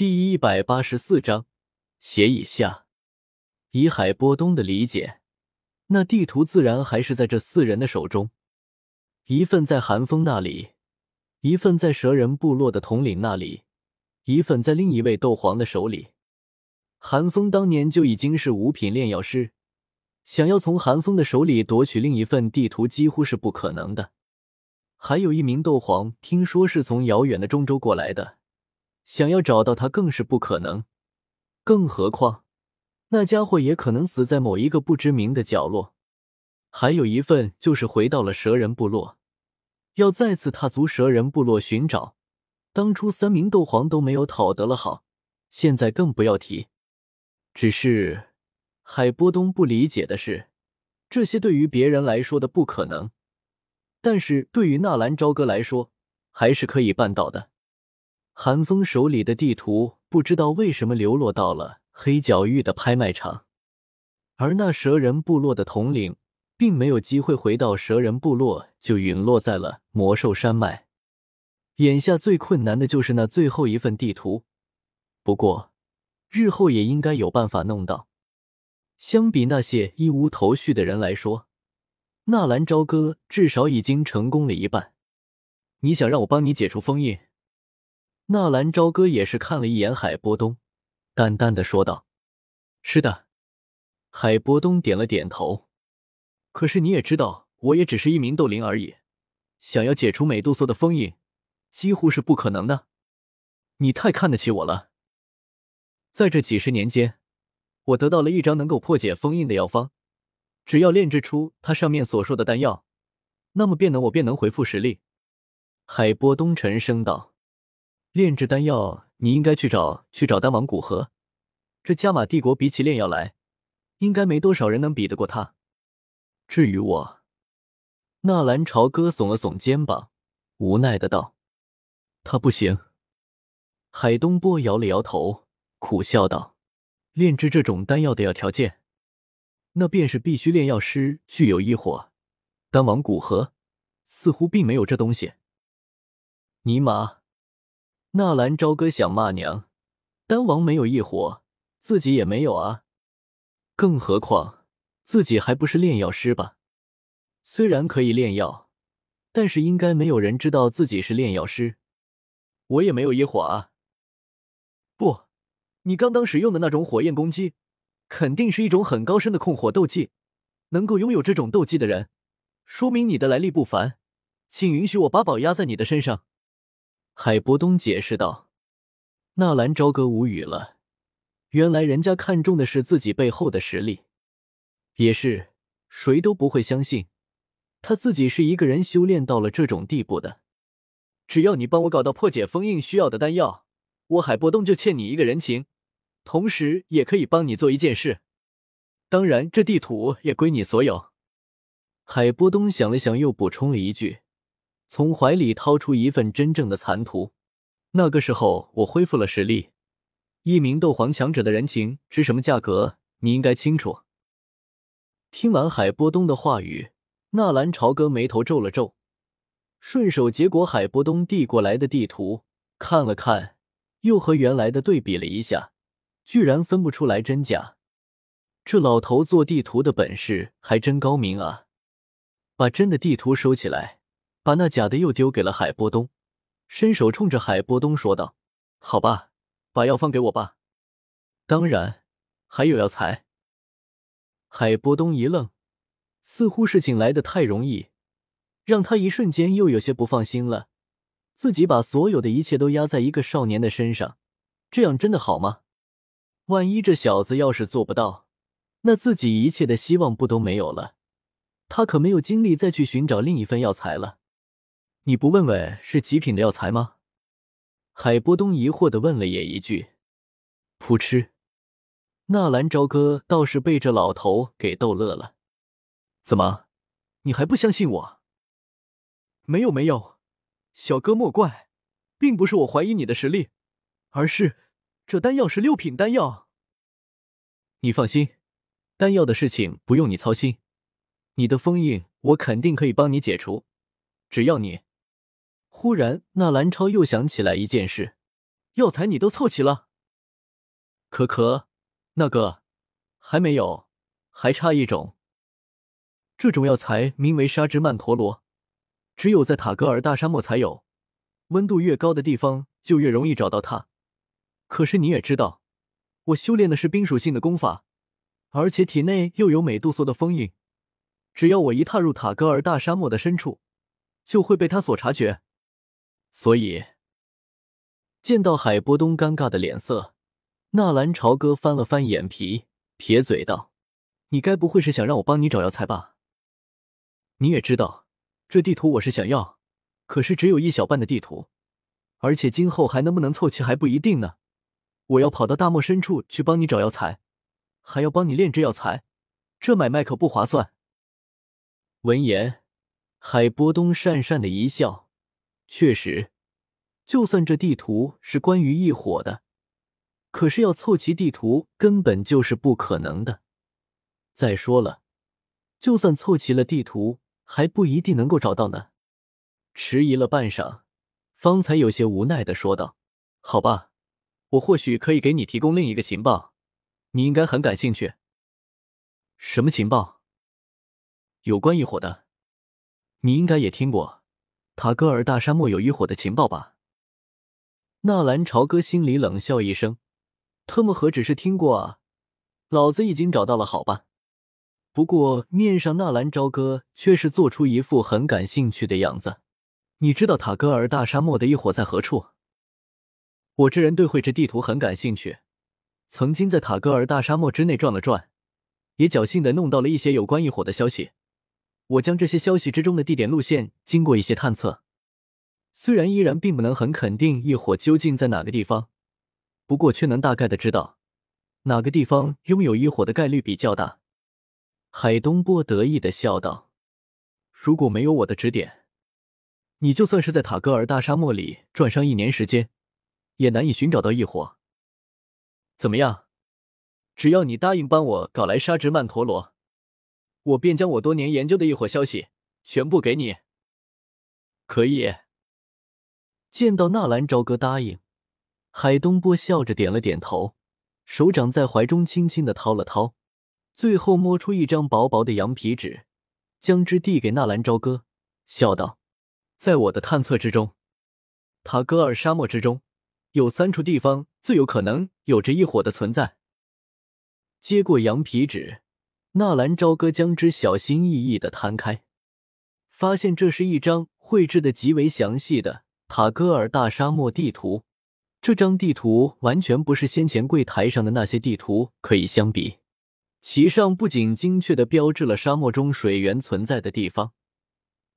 第一百八十四章，协议下，以海波东的理解，那地图自然还是在这四人的手中，一份在寒风那里，一份在蛇人部落的统领那里，一份在另一位斗皇的手里。寒风当年就已经是五品炼药师，想要从寒风的手里夺取另一份地图，几乎是不可能的。还有一名斗皇，听说是从遥远的中州过来的。想要找到他更是不可能，更何况那家伙也可能死在某一个不知名的角落。还有一份就是回到了蛇人部落，要再次踏足蛇人部落寻找。当初三名斗皇都没有讨得了好，现在更不要提。只是海波东不理解的是，这些对于别人来说的不可能，但是对于纳兰朝歌来说，还是可以办到的。韩风手里的地图不知道为什么流落到了黑角域的拍卖场，而那蛇人部落的统领并没有机会回到蛇人部落，就陨落在了魔兽山脉。眼下最困难的就是那最后一份地图，不过日后也应该有办法弄到。相比那些一无头绪的人来说，纳兰朝歌至少已经成功了一半。你想让我帮你解除封印？纳兰朝歌也是看了一眼海波东，淡淡的说道：“是的。”海波东点了点头。可是你也知道，我也只是一名斗灵而已，想要解除美杜莎的封印，几乎是不可能的。你太看得起我了。在这几十年间，我得到了一张能够破解封印的药方，只要炼制出它上面所说的丹药，那么便能我便能恢复实力。海波东沉声道。炼制丹药，你应该去找去找丹王古河。这加玛帝国比起炼药来，应该没多少人能比得过他。至于我，纳兰朝歌耸了耸肩膀，无奈的道：“他不行。”海东波摇了摇头，苦笑道：“炼制这种丹药的要条件，那便是必须炼药师具有异火。丹王古河似乎并没有这东西。”尼玛！纳兰朝歌想骂娘，丹王没有异火，自己也没有啊，更何况自己还不是炼药师吧？虽然可以炼药，但是应该没有人知道自己是炼药师。我也没有异火啊。不，你刚刚使用的那种火焰攻击，肯定是一种很高深的控火斗技。能够拥有这种斗技的人，说明你的来历不凡。请允许我把宝压在你的身上。海波东解释道：“纳兰朝歌无语了，原来人家看中的是自己背后的实力，也是谁都不会相信他自己是一个人修炼到了这种地步的。只要你帮我搞到破解封印需要的丹药，我海波东就欠你一个人情，同时也可以帮你做一件事。当然，这地图也归你所有。”海波东想了想，又补充了一句。从怀里掏出一份真正的残图，那个时候我恢复了实力，一名斗皇强者的人情值什么价格？你应该清楚。听完海波东的话语，纳兰朝歌眉头皱了皱，顺手接过海波东递过来的地图看了看，又和原来的对比了一下，居然分不出来真假。这老头做地图的本事还真高明啊！把真的地图收起来。把那假的又丢给了海波东，伸手冲着海波东说道：“好吧，把药方给我吧。当然，还有药材。”海波东一愣，似乎事情来的太容易，让他一瞬间又有些不放心了。自己把所有的一切都压在一个少年的身上，这样真的好吗？万一这小子要是做不到，那自己一切的希望不都没有了？他可没有精力再去寻找另一份药材了。你不问问是极品的药材吗？海波东疑惑的问了也一句。噗嗤，纳兰朝歌倒是被这老头给逗乐了。怎么，你还不相信我？没有没有，小哥莫怪，并不是我怀疑你的实力，而是这丹药是六品丹药。你放心，丹药的事情不用你操心，你的封印我肯定可以帮你解除，只要你。忽然，纳兰超又想起来一件事：药材你都凑齐了？可可，那个还没有，还差一种。这种药材名为沙之曼陀罗，只有在塔格尔大沙漠才有。温度越高的地方，就越容易找到它。可是你也知道，我修炼的是冰属性的功法，而且体内又有美杜莎的封印。只要我一踏入塔格尔大沙漠的深处，就会被他所察觉。所以，见到海波东尴尬的脸色。纳兰朝歌翻了翻眼皮，撇嘴道：“你该不会是想让我帮你找药材吧？你也知道，这地图我是想要，可是只有一小半的地图，而且今后还能不能凑齐还不一定呢。我要跑到大漠深处去帮你找药材，还要帮你炼制药材，这买卖可不划算。”闻言，海波东讪讪的一笑，确实，就算这地图是关于异火的。可是要凑齐地图根本就是不可能的。再说了，就算凑齐了地图，还不一定能够找到呢。迟疑了半晌，方才有些无奈的说道：“好吧，我或许可以给你提供另一个情报，你应该很感兴趣。什么情报？有关异火的。你应该也听过塔戈尔大沙漠有异火的情报吧？”纳兰朝歌心里冷笑一声。特么何止是听过啊，老子已经找到了，好吧。不过面上纳兰朝歌却是做出一副很感兴趣的样子。你知道塔戈尔大沙漠的异火在何处？我这人对绘制地图很感兴趣，曾经在塔戈尔大沙漠之内转了转，也侥幸的弄到了一些有关异火的消息。我将这些消息之中的地点、路线经过一些探测，虽然依然并不能很肯定异火究竟在哪个地方。不过，却能大概的知道哪个地方拥有异火的概率比较大。海东波得意的笑道：“如果没有我的指点，你就算是在塔戈尔大沙漠里转上一年时间，也难以寻找到异火。怎么样？只要你答应帮我搞来沙之曼陀罗，我便将我多年研究的异火消息全部给你。可以。”见到纳兰朝歌答应。海东波笑着点了点头，手掌在怀中轻轻的掏了掏，最后摸出一张薄薄的羊皮纸，将之递给纳兰朝歌，笑道：“在我的探测之中，塔戈尔沙漠之中有三处地方最有可能有着一伙的存在。”接过羊皮纸，纳兰朝歌将之小心翼翼的摊开，发现这是一张绘制的极为详细的塔戈尔大沙漠地图。这张地图完全不是先前柜台上的那些地图可以相比，其上不仅精确的标志了沙漠中水源存在的地方，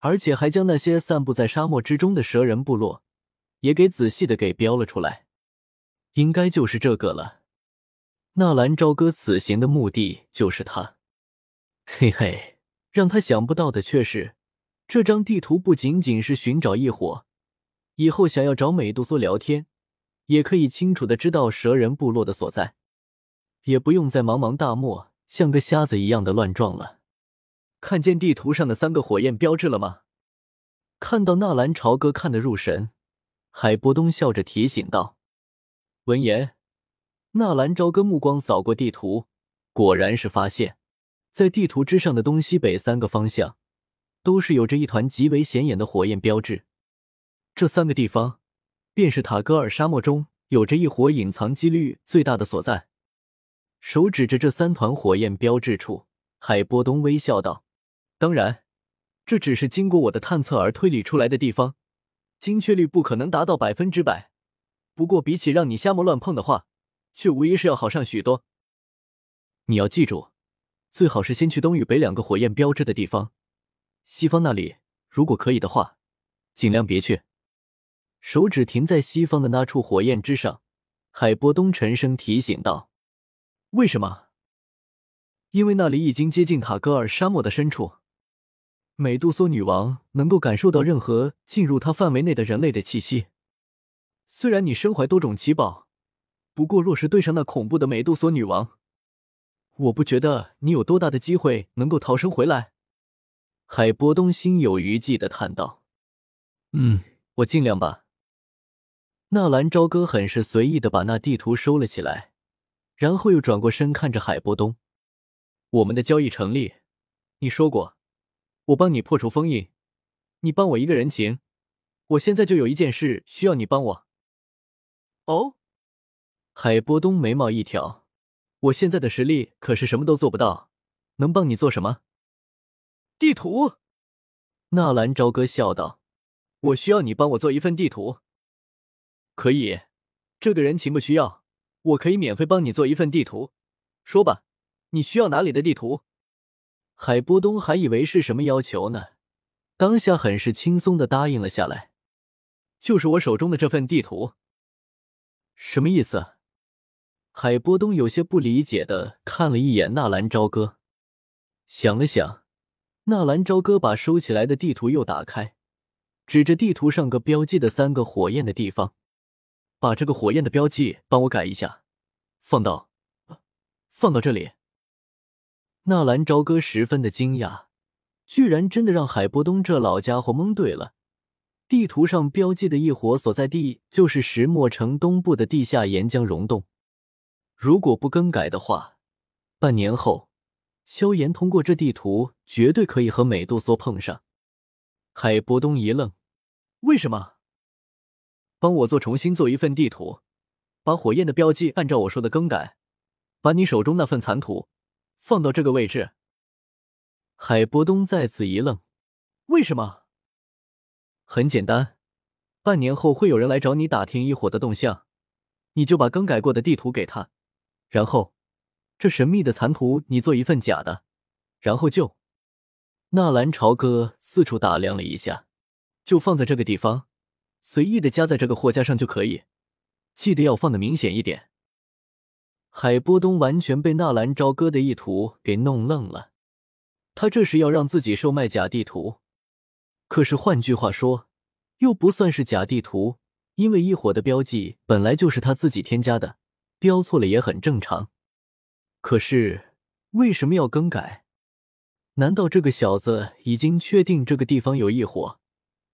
而且还将那些散布在沙漠之中的蛇人部落也给仔细的给标了出来。应该就是这个了。纳兰朝歌此行的目的就是他。嘿嘿，让他想不到的却是，这张地图不仅仅是寻找异火，以后想要找美杜莎聊天。也可以清楚的知道蛇人部落的所在，也不用在茫茫大漠像个瞎子一样的乱撞了。看见地图上的三个火焰标志了吗？看到纳兰朝歌看得入神，海波东笑着提醒道。闻言，纳兰朝歌目光扫过地图，果然是发现，在地图之上的东西北三个方向，都是有着一团极为显眼的火焰标志。这三个地方。便是塔戈尔沙漠中有着一火隐藏几率最大的所在。手指着这三团火焰标志处，海波东微笑道：“当然，这只是经过我的探测而推理出来的地方，精确率不可能达到百分之百。不过，比起让你瞎摸乱碰的话，却无疑是要好上许多。你要记住，最好是先去东与北两个火焰标志的地方，西方那里如果可以的话，尽量别去。”手指停在西方的那处火焰之上，海波东沉声提醒道：“为什么？因为那里已经接近塔戈尔沙漠的深处，美杜莎女王能够感受到任何进入她范围内的人类的气息。虽然你身怀多种奇宝，不过若是对上那恐怖的美杜莎女王，我不觉得你有多大的机会能够逃生回来。”海波东心有余悸的叹道：“嗯，我尽量吧。”纳兰朝歌很是随意的把那地图收了起来，然后又转过身看着海波东：“我们的交易成立，你说过，我帮你破除封印，你帮我一个人情。我现在就有一件事需要你帮我。”哦，海波东眉毛一挑：“我现在的实力可是什么都做不到，能帮你做什么？”地图。纳兰朝歌笑道：“我需要你帮我做一份地图。”可以，这个人情不需要，我可以免费帮你做一份地图。说吧，你需要哪里的地图？海波东还以为是什么要求呢，当下很是轻松的答应了下来。就是我手中的这份地图。什么意思？海波东有些不理解的看了一眼纳兰朝歌，想了想，纳兰朝歌把收起来的地图又打开，指着地图上个标记的三个火焰的地方。把这个火焰的标记帮我改一下，放到，放到这里。纳兰朝歌十分的惊讶，居然真的让海波东这老家伙蒙对了。地图上标记的异火所在地就是石墨城东部的地下岩浆溶洞。如果不更改的话，半年后，萧炎通过这地图绝对可以和美杜莎碰上。海波东一愣，为什么？帮我做重新做一份地图，把火焰的标记按照我说的更改，把你手中那份残图放到这个位置。海波东再次一愣，为什么？很简单，半年后会有人来找你打听一火的动向，你就把更改过的地图给他，然后这神秘的残图你做一份假的，然后就……纳兰朝歌四处打量了一下，就放在这个地方。随意的加在这个货架上就可以，记得要放的明显一点。海波东完全被纳兰朝歌的意图给弄愣了，他这是要让自己售卖假地图？可是换句话说，又不算是假地图，因为异火的标记本来就是他自己添加的，标错了也很正常。可是为什么要更改？难道这个小子已经确定这个地方有异火？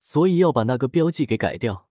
所以要把那个标记给改掉。